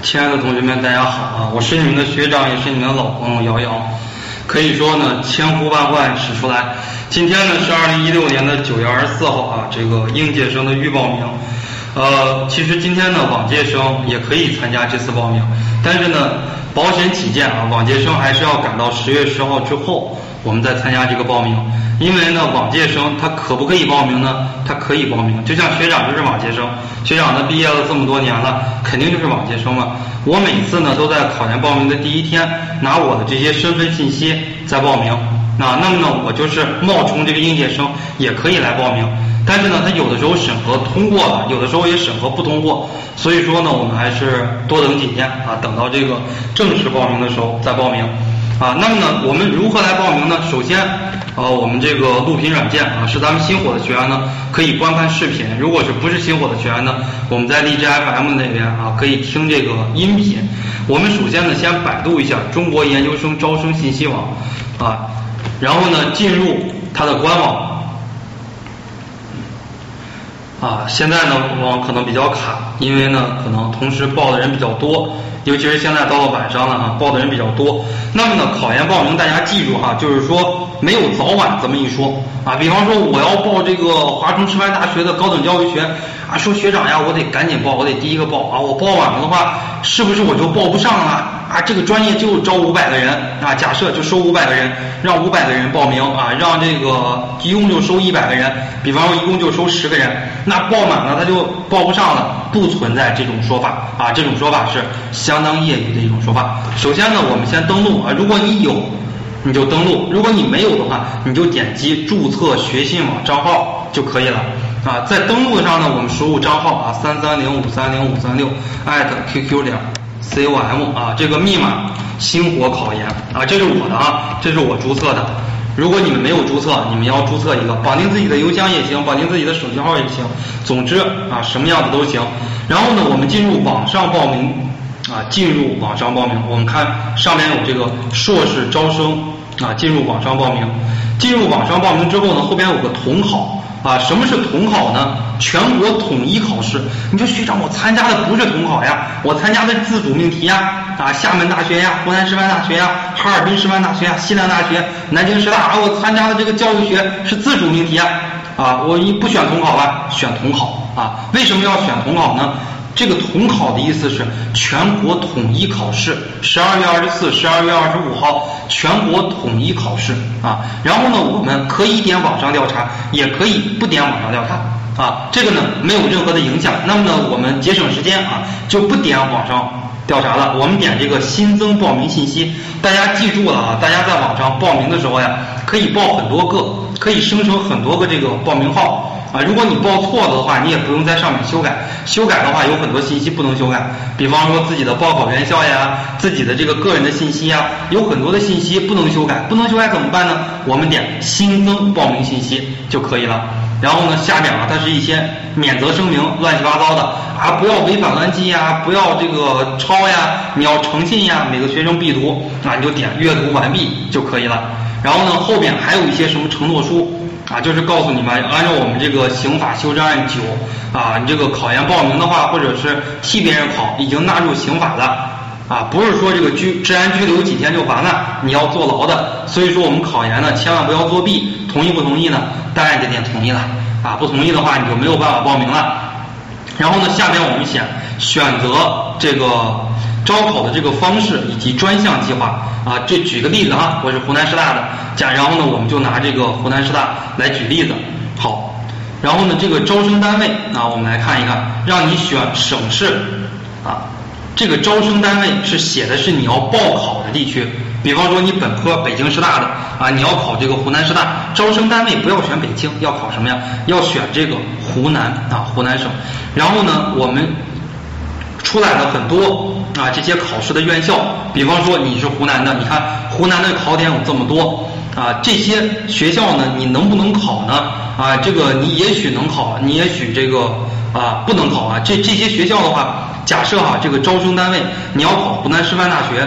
亲爱的同学们，大家好啊！我是你们的学长，也是你们的老朋友瑶瑶。可以说呢，千呼万唤始出来。今天呢是二零一六年的九月二十四号啊，这个应届生的预报名。呃，其实今天呢，往届生也可以参加这次报名，但是呢，保险起见啊，往届生还是要赶到十月十号之后，我们再参加这个报名。因为呢，往届生他可不可以报名呢？他可以报名，就像学长就是往届生，学长呢毕业了这么多年了，肯定就是往届生了。我每次呢都在考研报名的第一天拿我的这些身份信息再报名，啊，那么呢我就是冒充这个应届生也可以来报名，但是呢他有的时候审核通过了，有的时候也审核不通过，所以说呢我们还是多等几天啊，等到这个正式报名的时候再报名。啊，那么呢，我们如何来报名呢？首先，呃，我们这个录屏软件啊，是咱们新火的学员呢可以观看视频；如果是不是新火的学员呢，我们在荔枝 FM 那边啊可以听这个音频。我们首先呢，先百度一下中国研究生招生信息网啊，然后呢，进入它的官网啊。现在呢，网可能比较卡，因为呢，可能同时报的人比较多。尤其是现在到了晚上了哈，报的人比较多。那么呢，考研报名大家记住哈，就是说没有早晚这么一说啊。比方说我要报这个华中师范大学的高等教育学啊，说学长呀，我得赶紧报，我得第一个报啊。我报晚了的话，是不是我就报不上了？啊，这个专业就招五百个人啊，假设就收五百个人，让五百个人报名啊，让这个一共就收一百个人，比方说一共就收十个人，那报满了他就报不上了，不存在这种说法啊，这种说法是相当业余的一种说法。首先呢，我们先登录啊，如果你有，你就登录；如果你没有的话，你就点击注册学信网账号就可以了啊。在登录上呢，我们输入账号啊，三三零五三零五三六艾特 QQ 点。com 啊，这个密码星火考研啊，这是我的啊，这是我注册的。如果你们没有注册，你们要注册一个，绑定自己的邮箱也行，绑定自己的手机号也行。总之啊，什么样子都行。然后呢，我们进入网上报名啊，进入网上报名。我们看上面有这个硕士招生啊，进入网上报名。进入网上报名之后呢，后边有个统考。啊，什么是统考呢？全国统一考试。你说学长，我参加的不是统考呀，我参加的自主命题呀。啊，厦门大学呀，湖南师范大学呀，哈尔滨师范大学呀，西南大学，南京师大啊，我参加的这个教育学是自主命题呀。啊，我一不选统考了，选统考啊。为什么要选统考呢？这个统考的意思是全国统一考试，十二月二十四、十二月二十五号全国统一考试啊。然后呢，我们可以点网上调查，也可以不点网上调查啊。这个呢没有任何的影响。那么呢，我们节省时间啊，就不点网上调查了。我们点这个新增报名信息。大家记住了啊，大家在网上报名的时候呀，可以报很多个，可以生成很多个这个报名号。啊，如果你报错了的话，你也不用在上面修改。修改的话，有很多信息不能修改，比方说自己的报考院校呀，自己的这个个人的信息呀，有很多的信息不能修改。不能修改怎么办呢？我们点新增报名信息就可以了。然后呢，下面啊，它是一些免责声明，乱七八糟的啊，不要违反乱纪呀，不要这个抄呀，你要诚信呀，每个学生必读啊，你就点阅读完毕就可以了。然后呢，后边还有一些什么承诺书。啊，就是告诉你们，按照我们这个刑法修正案九啊，你这个考研报名的话，或者是替别人考，已经纳入刑法的啊，不是说这个拘治安拘留几天就完了，你要坐牢的。所以说我们考研呢，千万不要作弊。同意不同意呢？当然得点同意了啊，不同意的话你就没有办法报名了。然后呢，下面我们选选择这个。招考的这个方式以及专项计划啊，这举个例子啊，我是湖南师大的，假然后呢，我们就拿这个湖南师大来举例子。好，然后呢，这个招生单位啊，我们来看一看，让你选省市啊，这个招生单位是写的是你要报考的地区，比方说你本科北京师大的啊，你要考这个湖南师大，招生单位不要选北京，要考什么呀？要选这个湖南啊，湖南省。然后呢，我们。出来了很多啊，这些考试的院校，比方说你是湖南的，你看湖南的考点有这么多啊，这些学校呢，你能不能考呢？啊，这个你也许能考，你也许这个啊不能考啊。这这些学校的话，假设哈，这个招生单位你要考湖南师范大学，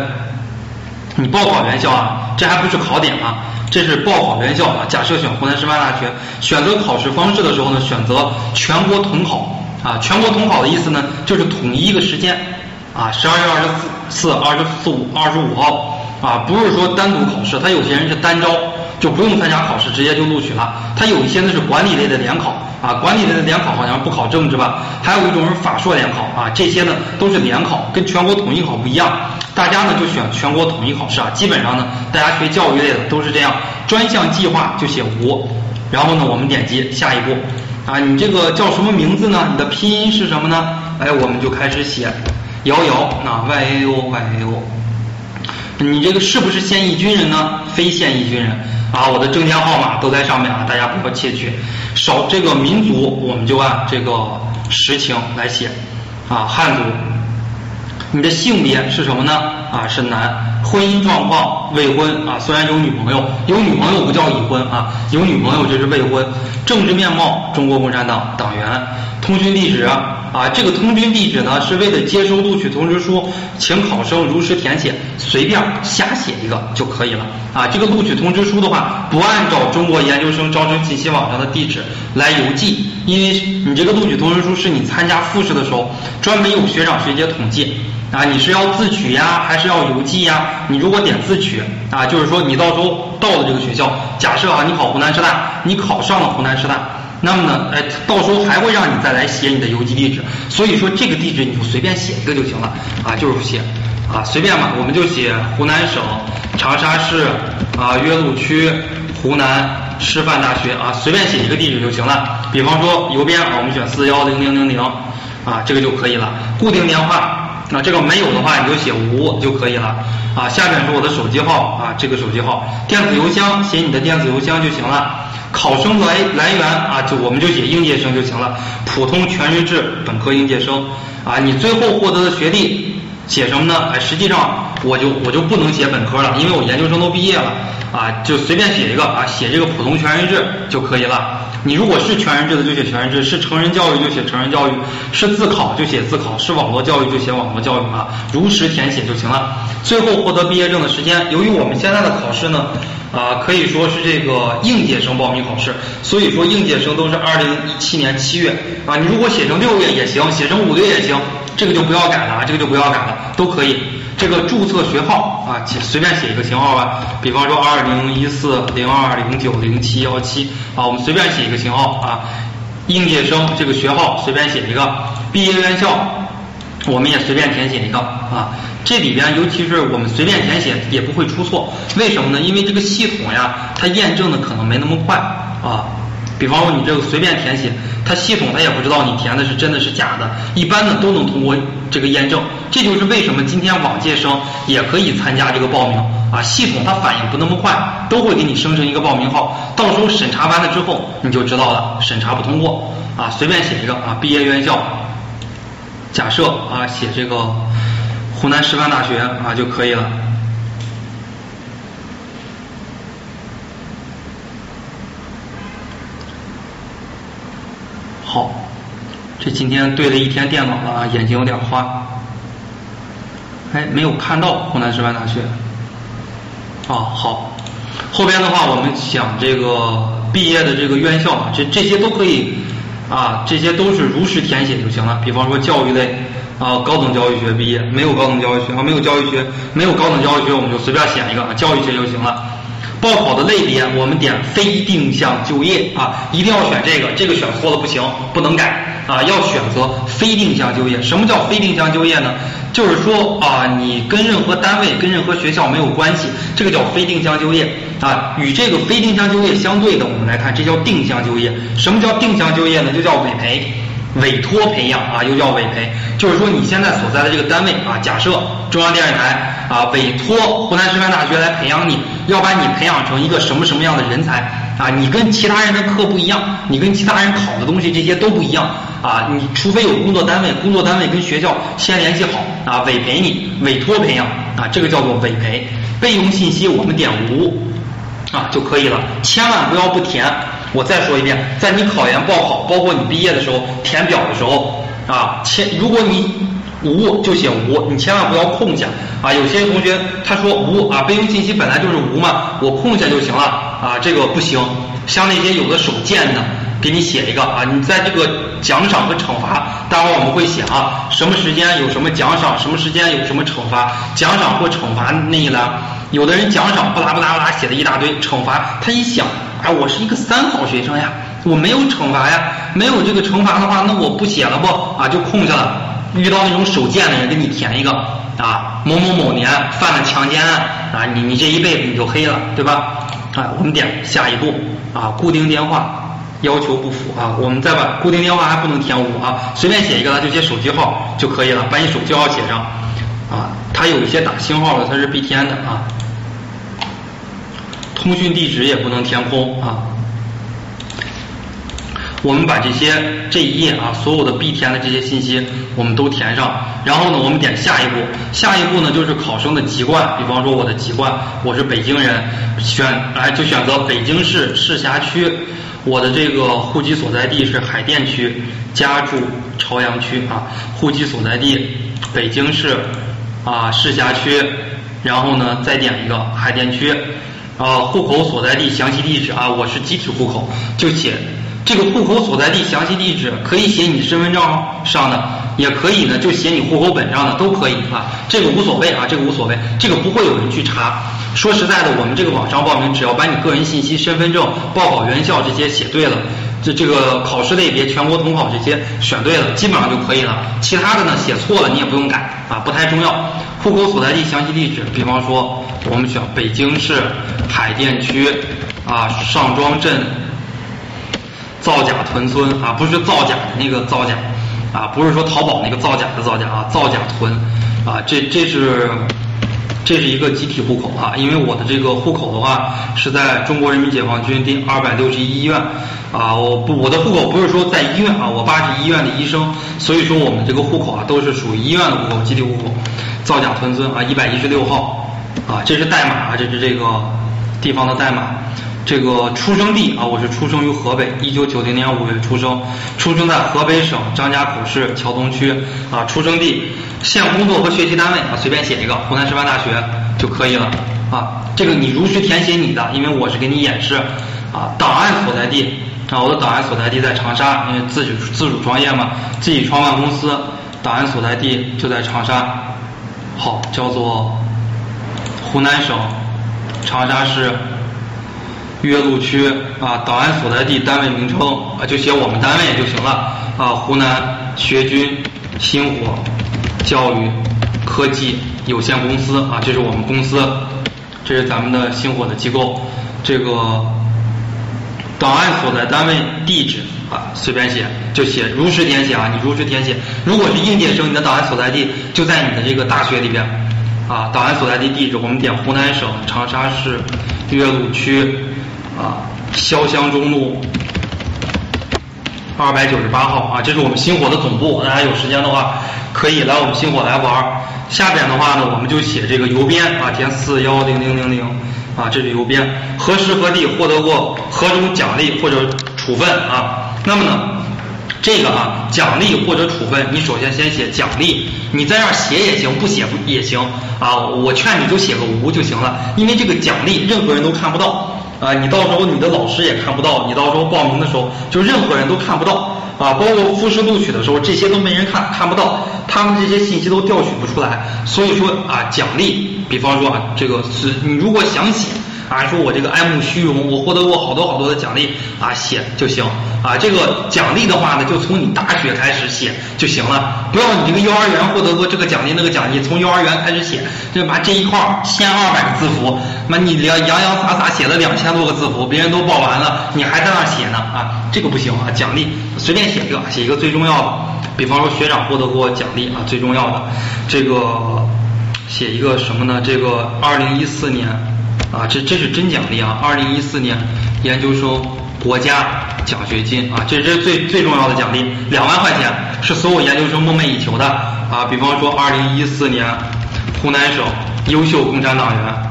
你报考院校啊，这还不是考点啊，这是报考院校啊。假设选湖南师范大学，选择考试方式的时候呢，选择全国统考。啊，全国统考的意思呢，就是统一一个时间，啊，十二月二十四、二十四五、二十五号啊，不是说单独考试，他有些人是单招，就不用参加考试，直接就录取了。他有一些呢是管理类的联考啊，管理类的联考好像不考政治吧？还有一种是法硕联考啊，这些呢都是联考，跟全国统一考不一样。大家呢就选全国统一考试啊，基本上呢大家学教育类的都是这样，专项计划就写无，然后呢我们点击下一步啊，你这个叫什么名字呢？你的拼音是什么呢？哎，我们就开始写瑶瑶啊，Y A O Y A O。你这个是不是现役军人呢？非现役军人啊，我的证件号码都在上面啊，大家不要窃取。少这个民族我们就按这个实情来写啊，汉族。你的性别是什么呢？啊，是男。婚姻状况未婚啊，虽然有女朋友，有女朋友不叫已婚啊，有女朋友就是未婚。政治面貌，中国共产党党员。通讯地址啊，这个通讯地址呢是为了接收录取通知书，请考生如实填写，随便瞎写一个就可以了啊。这个录取通知书的话，不按照中国研究生招生信息网上的地址来邮寄，因为你这个录取通知书是你参加复试的时候专门有学长学姐统计。啊，你是要自取呀，还是要邮寄呀？你如果点自取啊，就是说你到时候到了这个学校，假设啊，你考湖南师大，你考上了湖南师大，那么呢，哎，到时候还会让你再来写你的邮寄地址。所以说这个地址你就随便写一个就行了啊，就是写啊，随便嘛，我们就写湖南省长沙市啊岳麓区湖南师范大学啊，随便写一个地址就行了。比方说邮编啊，我们选四幺零零零零啊，这个就可以了。固定电话。那这个没有的话，你就写无就可以了啊。下面是我的手机号啊，这个手机号，电子邮箱写你的电子邮箱就行了。考生来来源啊，就我们就写应届生就行了，普通全日制本科应届生啊。你最后获得的学历写什么呢？哎，实际上我就我就不能写本科了，因为我研究生都毕业了啊，就随便写一个啊，写这个普通全日制就可以了。你如果是全日制的就写全日制，是成人教育就写成人教育，是自考就写自考，是网络教育就写网络教育啊，如实填写就行了。最后获得毕业证的时间，由于我们现在的考试呢，啊可以说是这个应届生报名考试，所以说应届生都是二零一七年七月啊，你如果写成六月也行，写成五月也行，这个就不要改了啊，这个就不要改了，都可以。这个注册学号啊，写随便写一个型号吧，比方说二零一四零二零九零七幺七啊，我们随便写一个型号啊。应届生这个学号随便写一个，毕业院校我们也随便填写一个啊。这里边尤其是我们随便填写也不会出错，为什么呢？因为这个系统呀，它验证的可能没那么快啊。比方说你这个随便填写，它系统它也不知道你填的是真的是假的，一般的都能通过这个验证。这就是为什么今天往届生也可以参加这个报名啊，系统它反应不那么快，都会给你生成一个报名号，到时候审查完了之后你就知道了，审查不通过啊，随便写一个啊，毕业院校，假设啊写这个湖南师范大学啊就可以了。好，这今天对了一天电脑了啊，眼睛有点花。哎，没有看到湖南师范大学。啊，好，后边的话我们讲这个毕业的这个院校，这这些都可以啊，这些都是如实填写就行了。比方说教育类啊，高等教育学毕业，没有高等教育学啊，没有教育学，没有高等教育学，我们就随便选一个啊，教育学就行了。报考的类别，我们点非定向就业啊，一定要选这个，这个选错了不行，不能改啊，要选择非定向就业。什么叫非定向就业呢？就是说啊，你跟任何单位、跟任何学校没有关系，这个叫非定向就业啊。与这个非定向就业相对的，我们来看，这叫定向就业。什么叫定向就业呢？就叫委培。委托培养啊，又叫委培，就是说你现在所在的这个单位啊，假设中央电视台啊委托湖南师范大学来培养你，要把你培养成一个什么什么样的人才啊？你跟其他人的课不一样，你跟其他人考的东西这些都不一样啊！你除非有工作单位，工作单位跟学校先联系好啊，委培你，委托培养啊，这个叫做委培。备用信息我们点无啊就可以了，千万不要不填。我再说一遍，在你考研报考，包括你毕业的时候填表的时候啊，千如果你无就写无，你千万不要空下啊。有些同学他说无啊，备用信息本来就是无嘛，我空下就行了啊，这个不行。像那些有的手贱的给你写一个啊，你在这个奖赏和惩罚，待会儿我们会写啊，什么时间有什么奖赏，什么时间有什么惩罚，奖赏或惩罚那一栏，有的人奖赏不拉不拉不拉写了一大堆，惩罚他一想，哎，我是一个三好学生呀，我没有惩罚呀，没有这个惩罚的话，那我不写了不啊，就空下了。遇到那种手贱的人，给你填一个啊，某某某年犯了强奸案啊，你你这一辈子你就黑了，对吧？啊，我们点下一步啊，固定电话要求不符啊，我们再把固定电话还不能填五啊，随便写一个，就写手机号就可以了，把你手机号写上啊，它有一些打星号的，它是必填的啊，通讯地址也不能填空啊。我们把这些这一页啊，所有的必填的这些信息我们都填上，然后呢，我们点下一步，下一步呢就是考生的籍贯，比方说我的籍贯，我是北京人，选哎就选择北京市市辖区，我的这个户籍所在地是海淀区，家住朝阳区啊，户籍所在地北京市啊市辖区，然后呢再点一个海淀区，啊户口所在地详细地址啊，我是集体户口，就写。这个户口所在地详细地址可以写你身份证上的，也可以呢，就写你户口本上的都可以啊，这个无所谓啊，这个无所谓，这个不会有人去查。说实在的，我们这个网上报名，只要把你个人信息、身份证、报考院校这些写对了，这这个考试类别、全国统考这些选对了，基本上就可以了。其他的呢，写错了你也不用改啊，不太重要。户口所在地详细地址，比方说我们选北京市海淀区啊上庄镇。造假屯村啊，不是造假的那个造假啊，不是说淘宝那个造假的造假啊，造假屯啊，这这是这是一个集体户口啊，因为我的这个户口的话是在中国人民解放军第二百六十一医院啊，我不我的户口不是说在医院啊，我爸是医院的医生，所以说我们这个户口啊都是属于医院的户口，集体户口，造假屯村啊，一百一十六号啊，这是代码啊，这是这个地方的代码。这个出生地啊，我是出生于河北，一九九零年五月出生，出生在河北省张家口市桥东区啊。出生地、现工作和学习单位啊，随便写一个，湖南师范大学就可以了啊。这个你如实填写你的，因为我是给你演示啊。档案所在地啊，我的档案所在地在长沙，因为自己自主创业嘛，自己创办公司，档案所在地就在长沙。好，叫做湖南省长沙市。岳麓区啊，档案所在地、单位名称啊，就写我们单位就行了啊。湖南学军星火教育科技有限公司啊，这是我们公司，这是咱们的星火的机构。这个档案所在单位地址啊，随便写就写，如实填写啊，你如实填写。如果是应届生，你的档案所在地就在你的这个大学里边啊。档案所在地地址，我们点湖南省长沙市岳麓区。啊，潇湘中路二百九十八号啊，这是我们星火的总部。大家有时间的话，可以来我们星火来玩。下边的话呢，我们就写这个邮编啊，填四幺零零零零啊，这是邮编。何时何地获得过何种奖励或者处分啊？那么呢，这个啊，奖励或者处分，你首先先写奖励，你在这儿写也行，不写不也行啊。我劝你就写个无就行了，因为这个奖励任何人都看不到。啊，你到时候你的老师也看不到，你到时候报名的时候就任何人都看不到啊，包括复试录取的时候这些都没人看，看不到，他们这些信息都调取不出来。所以说啊，奖励，比方说啊，这个是你如果想写。啊，说我这个爱慕虚荣，我获得过好多好多的奖励啊，写就行啊。这个奖励的话呢，就从你大学开始写就行了，不要你这个幼儿园获得过这个奖励那个奖励，从幼儿园开始写，就把这一块儿千二百个字符，那你两洋洋洒洒写了两千多个字符，别人都报完了，你还在那写呢啊，这个不行啊。奖励随便写一个，写一个最重要的，比方说学长获得过奖励啊，最重要的这个写一个什么呢？这个二零一四年。啊，这这是真奖励啊！二零一四年研究生国家奖学金啊，这这是最最重要的奖励，两万块钱是所有研究生梦寐以求的啊！比方说二零一四年湖南省优秀共产党员啊，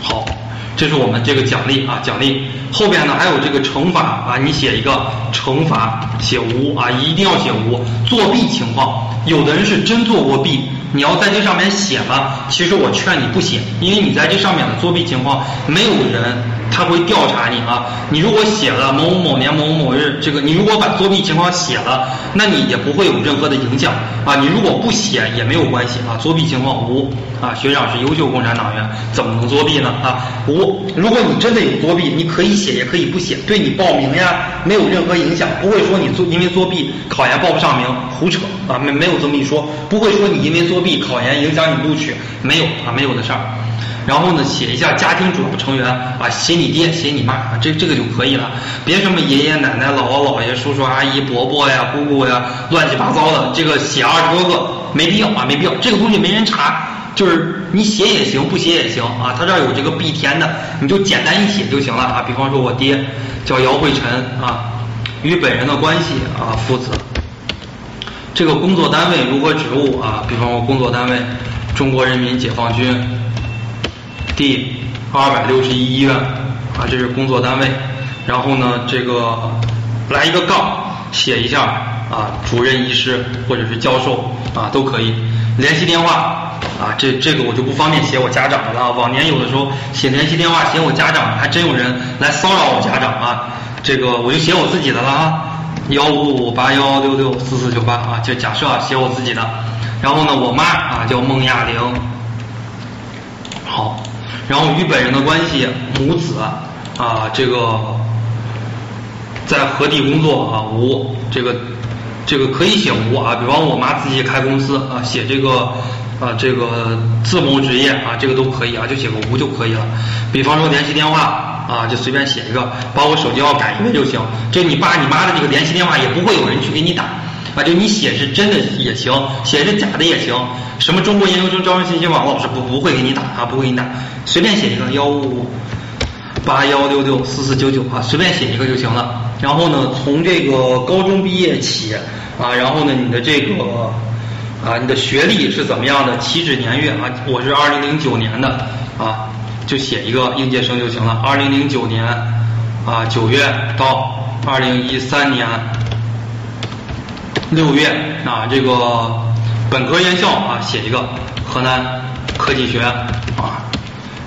好，这是我们这个奖励啊，奖励后边呢还有这个惩罚啊，你写一个惩罚，写无啊，一定要写无作弊情况。有的人是真做过弊，你要在这上面写了，其实我劝你不写，因为你在这上面的作弊情况，没有人。他会调查你啊，你如果写了某某某年某某某日，这个你如果把作弊情况写了，那你也不会有任何的影响啊。你如果不写也没有关系啊。作弊情况无啊，学长是优秀共产党员，怎么能作弊呢啊？无，如果你真的有作弊，你可以写也可以不写，对你报名呀没有任何影响，不会说你作因为作弊考研报不上名，胡扯啊，没没有这么一说，不会说你因为作弊考研影响你录取，没有啊，没有的事儿。然后呢，写一下家庭主要成员啊，写你爹，写你妈啊，这这个就可以了。别什么爷爷奶奶、姥姥姥爷、叔叔阿姨、伯伯呀、姑姑呀，乱七八糟的，这个写二十多个没必要啊，没必要。这个东西没人查，就是你写也行，不写也行啊。他这儿有这个必填的，你就简单一写就行了啊。比方说我爹叫姚慧晨啊，与本人的关系啊，父子。这个工作单位如何职务啊？比方说工作单位中国人民解放军。第二百六十一医院啊，这是工作单位。然后呢，这个来一个杠，写一下啊，主任医师或者是教授啊都可以。联系电话啊，这这个我就不方便写我家长的了。往年有的时候写联系电话写我家长，还真有人来骚扰我家长啊。这个我就写我自己的了啊，幺五五八幺六六四四九八啊，就假设啊写我自己的。然后呢，我妈啊叫孟亚玲。好。然后与本人的关系，母子啊，这个在何地工作啊？无这个这个可以写无啊。比方我妈自己开公司啊，写这个啊这个自谋职业啊，这个都可以啊，就写个无就可以了。比方说联系电话啊，就随便写一个，把我手机号改一个就行。这你爸你妈的这个联系电话也不会有人去给你打。啊，就你写是真的也行，写是假的也行。什么中国研究生招生信息网老师不不会给你打啊，不会给你打，随便写一个幺五五八幺六六四四九九啊，随便写一个就行了。然后呢，从这个高中毕业起啊，然后呢，你的这个啊，你的学历是怎么样的？起止年月啊，我是二零零九年的啊，就写一个应届生就行了。二零零九年啊九月到二零一三年。六月啊，这个本科院校啊，写一个河南科技学院啊，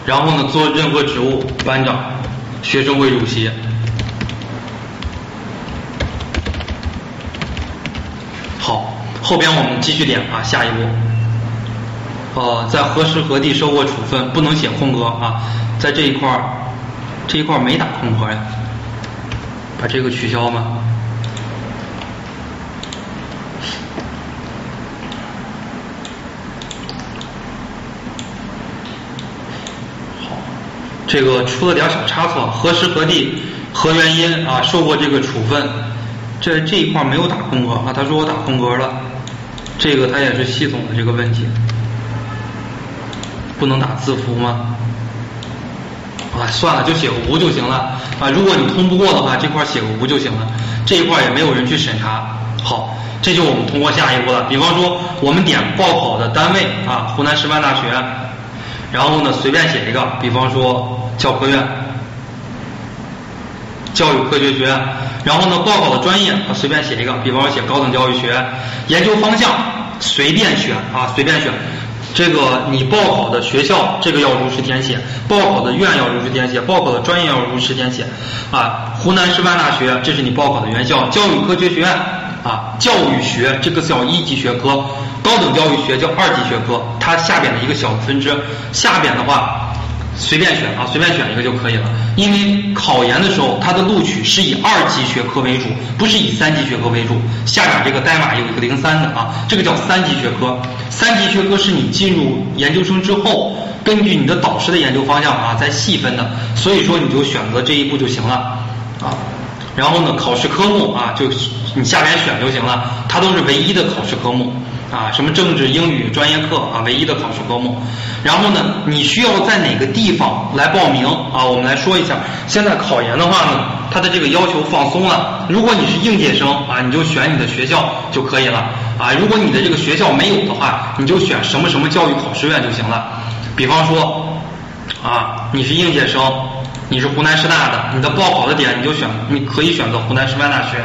然后呢，做任何职务，班长、学生会主席。好，后边我们继续点啊，下一步，呃，在何时何地受过处分，不能写空格啊，在这一块儿，这一块儿没打空格呀，把这个取消吗？这个出了点小差错，何时何地何原因啊受过这个处分？这这一块没有打空格啊，他说我打空格了，这个它也是系统的这个问题，不能打字符吗？啊，算了，就写个无就行了啊。如果你通不过的话，这块写个无就行了，这一块也没有人去审查。好，这就我们通过下一步了。比方说，我们点报考的单位啊，湖南师范大学。然后呢，随便写一个，比方说教科院、教育科学学院。然后呢，报考的专业啊，随便写一个，比方说写高等教育学。研究方向随便选啊，随便选。这个你报考的学校，这个要如实填写；报考的院要如实填写；报考的专业要如实填写。啊，湖南师范大学，这是你报考的院校；教育科学学院啊，教育学这个叫一级学科。高等教育学叫二级学科，它下边的一个小分支。下边的话随便选啊，随便选一个就可以了。因为考研的时候，它的录取是以二级学科为主，不是以三级学科为主。下边这个代码有一个零三的啊，这个叫三级学科。三级学科是你进入研究生之后，根据你的导师的研究方向啊，再细分的。所以说你就选择这一步就行了啊。然后呢，考试科目啊，就你下边选就行了，它都是唯一的考试科目。啊，什么政治、英语专业课啊，唯一的考试科目。然后呢，你需要在哪个地方来报名啊？我们来说一下。现在考研的话呢，它的这个要求放松了。如果你是应届生啊，你就选你的学校就可以了啊。如果你的这个学校没有的话，你就选什么什么教育考试院就行了。比方说，啊，你是应届生，你是湖南师大的，你的报考的点你就选，你可以选择湖南师范大学。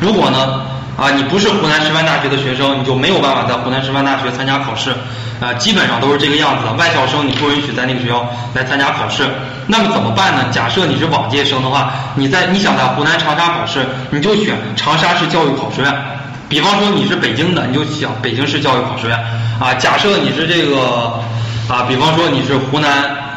如果呢，啊，你不是湖南师范大学的学生，你就没有办法在湖南师范大学参加考试。啊，基本上都是这个样子的。外校生你不允许在那个学校来参加考试。那么怎么办呢？假设你是往届生的话，你在你想在湖南长沙考试，你就选长沙市教育考试院。比方说你是北京的，你就想北京市教育考试院。啊，假设你是这个，啊，比方说你是湖南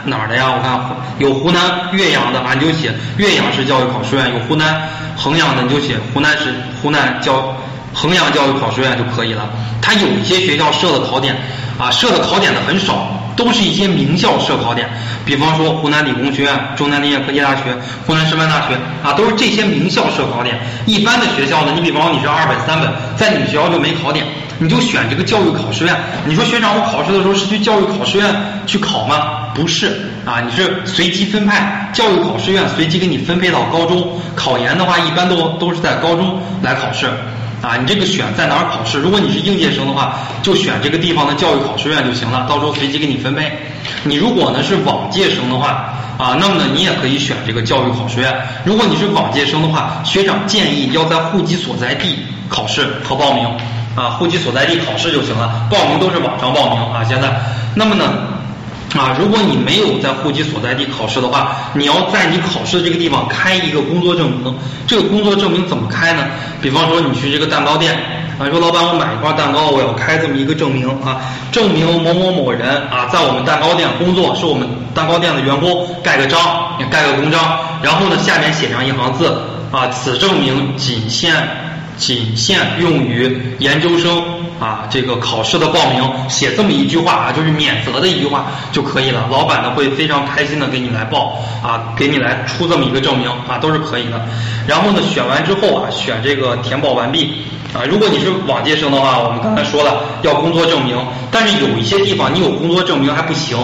哪儿的呀？我看有湖南岳阳的啊，你就写岳阳市教育考试院；有湖南衡阳的，你就写湖南市湖南教衡阳教育考试院就可以了。它有一些学校设的考点。啊，设的考点的很少，都是一些名校设考点，比方说湖南理工学院、中南林业科技大学、湖南师范大学啊，都是这些名校设考点。一般的学校呢，你比方说你是二本、三本，在你们学校就没考点，你就选这个教育考试院。你说学长，我考试的时候是去教育考试院去考吗？不是啊，你是随机分派，教育考试院随机给你分配到高中考研的话，一般都都是在高中来考试。啊，你这个选在哪儿考试？如果你是应届生的话，就选这个地方的教育考试院就行了，到时候随机给你分配。你如果呢是往届生的话，啊，那么呢你也可以选这个教育考试院。如果你是往届生的话，学长建议要在户籍所在地考试和报名，啊，户籍所在地考试就行了，报名都是网上报名啊。现在，那么呢？啊，如果你没有在户籍所在地考试的话，你要在你考试的这个地方开一个工作证明。这个工作证明怎么开呢？比方说你去这个蛋糕店，啊，说老板我买一块蛋糕，我要开这么一个证明啊，证明某某某人啊在我们蛋糕店工作，是我们蛋糕店的员工，盖个章，盖个公章，然后呢下面写上一行字啊，此证明仅限仅限用于研究生。啊，这个考试的报名写这么一句话啊，就是免责的一句话就可以了。老板呢会非常开心的给你来报啊，给你来出这么一个证明啊，都是可以的。然后呢，选完之后啊，选这个填报完毕啊。如果你是往届生的话，我们刚才说了要工作证明，但是有一些地方你有工作证明还不行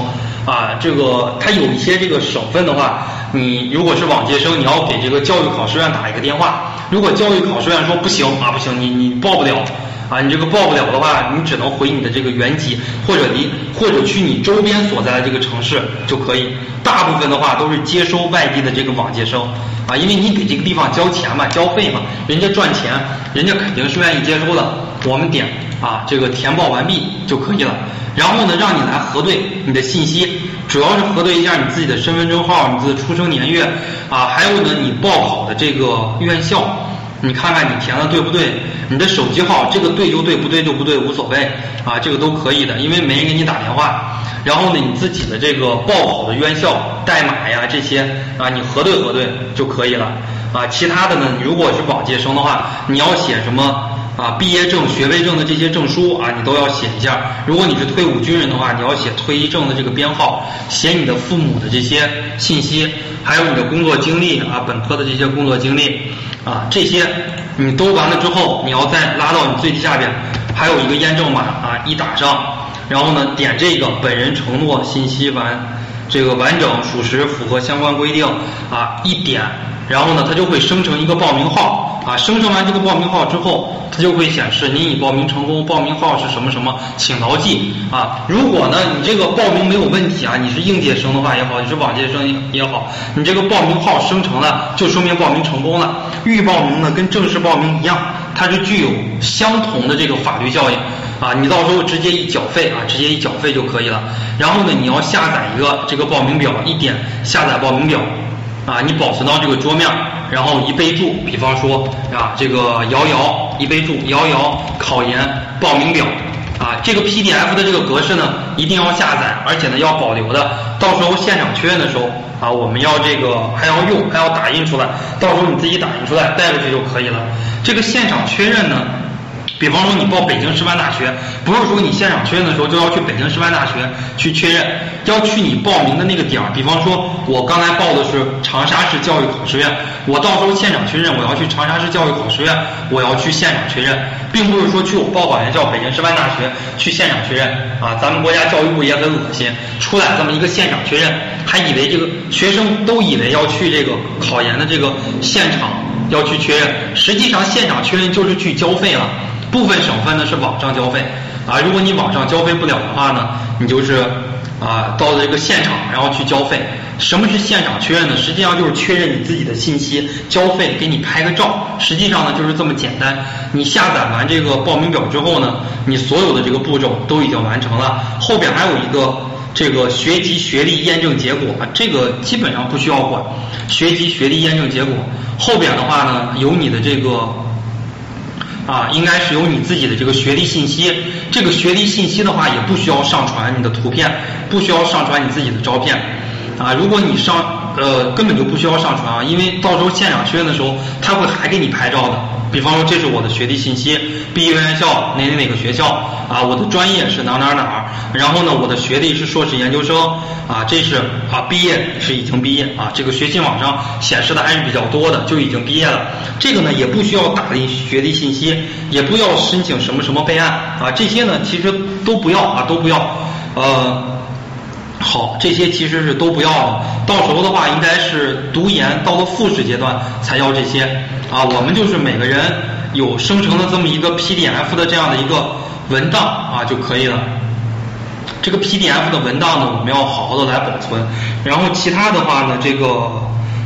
啊。这个它有一些这个省份的话，你如果是往届生，你要给这个教育考试院打一个电话。如果教育考试院说不行啊，不行，你你报不了。啊，你这个报不了的话，你只能回你的这个原籍，或者离，或者去你周边所在的这个城市就可以。大部分的话都是接收外地的这个往届生，啊，因为你给这个地方交钱嘛，交费嘛，人家赚钱，人家肯定是愿意接收的。我们点啊，这个填报完毕就可以了。然后呢，让你来核对你的信息，主要是核对一下你自己的身份证号、你的出生年月啊，还有呢，你报考的这个院校。你看看你填的对不对？你的手机号这个对就对，不对就不对，无所谓啊，这个都可以的，因为没人给你打电话。然后呢，你自己的这个报考的院校代码呀这些啊，你核对核对就可以了啊。其他的呢，你如果是往届生的话，你要写什么啊？毕业证、学位证的这些证书啊，你都要写一下。如果你是退伍军人的话，你要写退役证的这个编号，写你的父母的这些信息，还有你的工作经历啊，本科的这些工作经历。啊，这些你都完了之后，你要再拉到你最低下边，还有一个验证码啊，一打上，然后呢点这个本人承诺信息完，这个完整属实符合相关规定啊，一点，然后呢它就会生成一个报名号啊，生成完这个报名号之后。它就会显示您已报名成功，报名号是什么什么，请牢记啊！如果呢你这个报名没有问题啊，你是应届生的话也好，你是往届生也好，你这个报名号生成了，就说明报名成功了。预报名呢跟正式报名一样，它是具有相同的这个法律效应啊！你到时候直接一缴费啊，直接一缴费就可以了。然后呢，你要下载一个这个报名表，一点下载报名表啊，你保存到这个桌面。然后一备注，比方说啊，这个瑶瑶一备注，瑶瑶考研报名表啊，这个 PDF 的这个格式呢，一定要下载，而且呢要保留的，到时候现场确认的时候啊，我们要这个还要用，还要打印出来，到时候你自己打印出来带过去就可以了。这个现场确认呢。比方说你报北京师范大学，不是说你现场确认的时候就要去北京师范大学去确认，要去你报名的那个点儿。比方说我刚才报的是长沙市教育考试院，我到时候现场确认我要去长沙市教育考试院，我要去现场确认，并不是说去我报考院校北京师范大学去现场确认啊。咱们国家教育部也很恶心，出来这么一个现场确认，还以为这个学生都以为要去这个考研的这个现场要去确认，实际上现场确认就是去交费了。部分省份呢是网上交费啊，如果你网上交费不了的话呢，你就是啊，到了这个现场，然后去交费。什么是现场确认呢？实际上就是确认你自己的信息，交费，给你拍个照。实际上呢，就是这么简单。你下载完这个报名表之后呢，你所有的这个步骤都已经完成了。后边还有一个这个学籍学历验证结果，这个基本上不需要管。学籍学历验证结果后边的话呢，有你的这个。啊，应该是有你自己的这个学历信息。这个学历信息的话，也不需要上传你的图片，不需要上传你自己的照片。啊，如果你上呃，根本就不需要上传啊，因为到时候现场确认的时候，他会还给你拍照的。比方说，这是我的学历信息，毕业院校哪哪哪个学校啊，我的专业是哪哪哪儿，然后呢，我的学历是硕士研究生啊，这是啊毕业是已经毕业啊，这个学信网上显示的还是比较多的，就已经毕业了。这个呢也不需要打印学历信息，也不要申请什么什么备案啊，这些呢其实都不要啊，都不要。呃，好，这些其实是都不要的，到时候的话应该是读研到了复试阶段才要这些。啊，我们就是每个人有生成的这么一个 PDF 的这样的一个文档啊就可以了。这个 PDF 的文档呢，我们要好好的来保存。然后其他的话呢，这个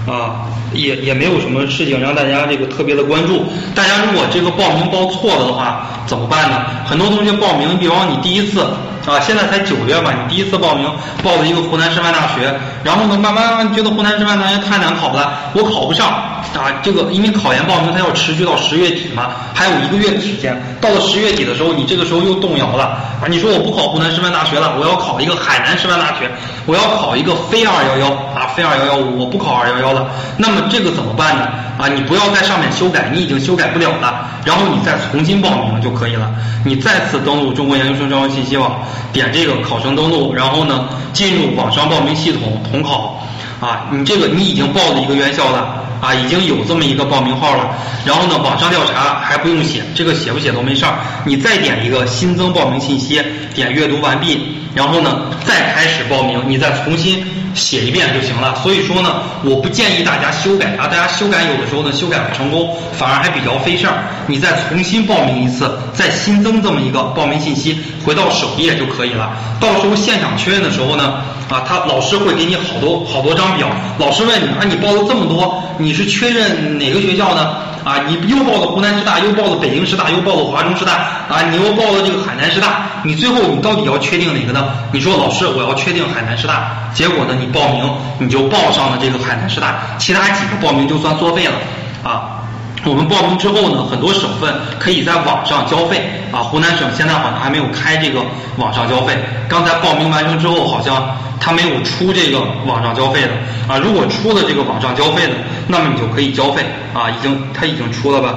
啊也也没有什么事情让大家这个特别的关注。大家如果这个报名报错了的话怎么办呢？很多同学报名，比方你第一次。啊，现在才九月吧，你第一次报名报了一个湖南师范大学，然后呢，慢慢觉得湖南师范大学太难考了，我考不上啊。这个因为考研报名它要持续到十月底嘛，还有一个月的时间。到了十月底的时候，你这个时候又动摇了啊。你说我不考湖南师范大学了，我要考一个海南师范大学，我要考一个非二幺幺啊，非二幺幺，我不考二幺幺了。那么这个怎么办呢？啊，你不要在上面修改，你已经修改不了了，然后你再重新报名就可以了。你再次登录中国研究生招生信息网。点这个考生登录，然后呢，进入网上报名系统统考，啊，你这个你已经报了一个院校了，啊，已经有这么一个报名号了，然后呢，网上调查还不用写，这个写不写都没事儿，你再点一个新增报名信息，点阅读完毕，然后呢，再开始报名，你再重新。写一遍就行了，所以说呢，我不建议大家修改啊，大家修改有的时候呢，修改不成功，反而还比较费事儿。你再重新报名一次，再新增这么一个报名信息，回到首页就可以了。到时候现场确认的时候呢，啊，他老师会给你好多好多张表，老师问你啊，你报了这么多，你是确认哪个学校呢？啊，你又报了湖南师大，又报了北京师大，又报了华中师大，啊，你又报了这个海南师大，你最后你到底要确定哪个呢？你说老师，我要确定海南师大，结果呢，你报名你就报上了这个海南师大，其他几个报名就算作废了，啊。我们报名之后呢，很多省份可以在网上交费啊。湖南省现在好像还没有开这个网上交费。刚才报名完成之后，好像他没有出这个网上交费的啊。如果出了这个网上交费的，那么你就可以交费啊。已经他已经出了吧？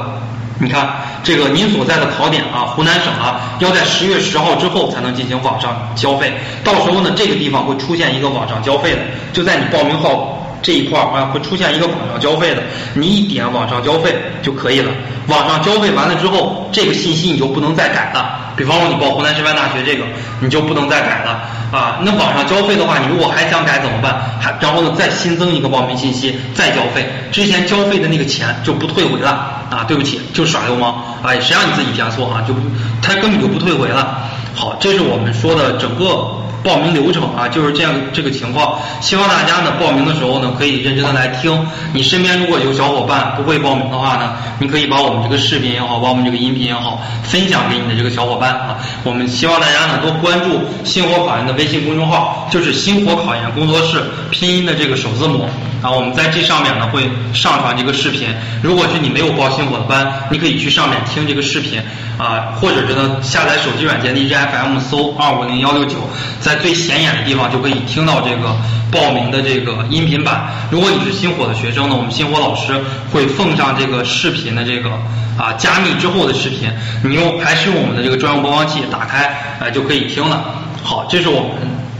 你看这个您所在的考点啊，湖南省啊，要在十月十号之后才能进行网上交费。到时候呢，这个地方会出现一个网上交费的，就在你报名号。这一块儿啊会出现一个网上交费的，你一点网上交费就可以了。网上交费完了之后，这个信息你就不能再改了。比方说你报湖南师范大学这个，你就不能再改了啊。那网上交费的话，你如果还想改怎么办？还然后呢再新增一个报名信息，再交费，之前交费的那个钱就不退回了啊。对不起，就耍流氓啊！谁让你自己填错啊？就他根本就不退回了。好，这是我们说的整个。报名流程啊，就是这样这个情况。希望大家呢报名的时候呢，可以认真的来听。你身边如果有小伙伴不会报名的话呢，你可以把我们这个视频也好，把我们这个音频也好，分享给你的这个小伙伴啊。我们希望大家呢多关注星火考研的微信公众号，就是星火考研工作室拼音的这个首字母啊。我们在这上面呢会上传这个视频。如果是你没有报星火的班，你可以去上面听这个视频啊，或者是呢下载手机软件荔枝 FM 搜二五零幺六九，在。最显眼的地方就可以听到这个报名的这个音频版。如果你是星火的学生呢，我们星火老师会奉上这个视频的这个啊加密之后的视频，你用还是用我们的这个专用播放器打开啊就可以听了。好，这是我们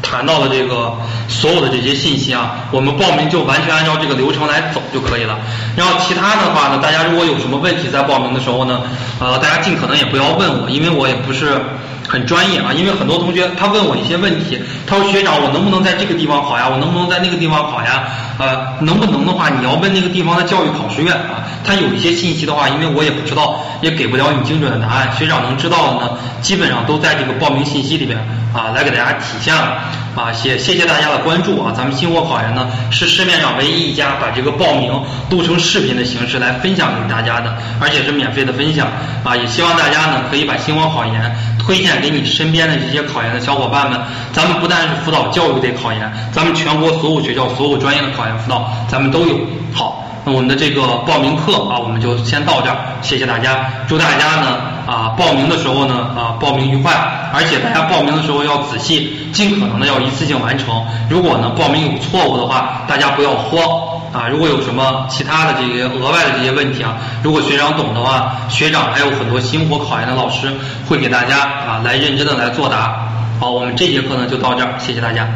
谈到的这个所有的这些信息啊，我们报名就完全按照这个流程来走就可以了。然后其他的话呢，大家如果有什么问题在报名的时候呢，呃，大家尽可能也不要问我，因为我也不是。很专业啊。因为很多同学他问我一些问题，他说学长，我能不能在这个地方考呀？我能不能在那个地方考呀？呃，能不能的话，你要问那个地方的教育考试院啊。他有一些信息的话，因为我也不知道，也给不了你精准的答案。学长能知道的呢，基本上都在这个报名信息里边啊，来给大家体现了啊。谢谢谢大家的关注啊。咱们星火考研呢是市面上唯一一家把这个报名录成视频的形式来分享给大家的，而且是免费的分享啊。也希望大家呢可以把星火考研推荐给你身边的这些考研的小伙伴们。咱们不但是辅导教育类考研，咱们全国所有学校所有专业的考研辅导，咱们都有。好。那我们的这个报名课啊，我们就先到这儿，谢谢大家，祝大家呢啊报名的时候呢啊报名愉快，而且大家报名的时候要仔细，尽可能的要一次性完成。如果呢报名有错误的话，大家不要慌啊。如果有什么其他的这些额外的这些问题啊，如果学长懂的话，学长还有很多星火考研的老师会给大家啊来认真的来作答。好，我们这节课呢就到这儿，谢谢大家。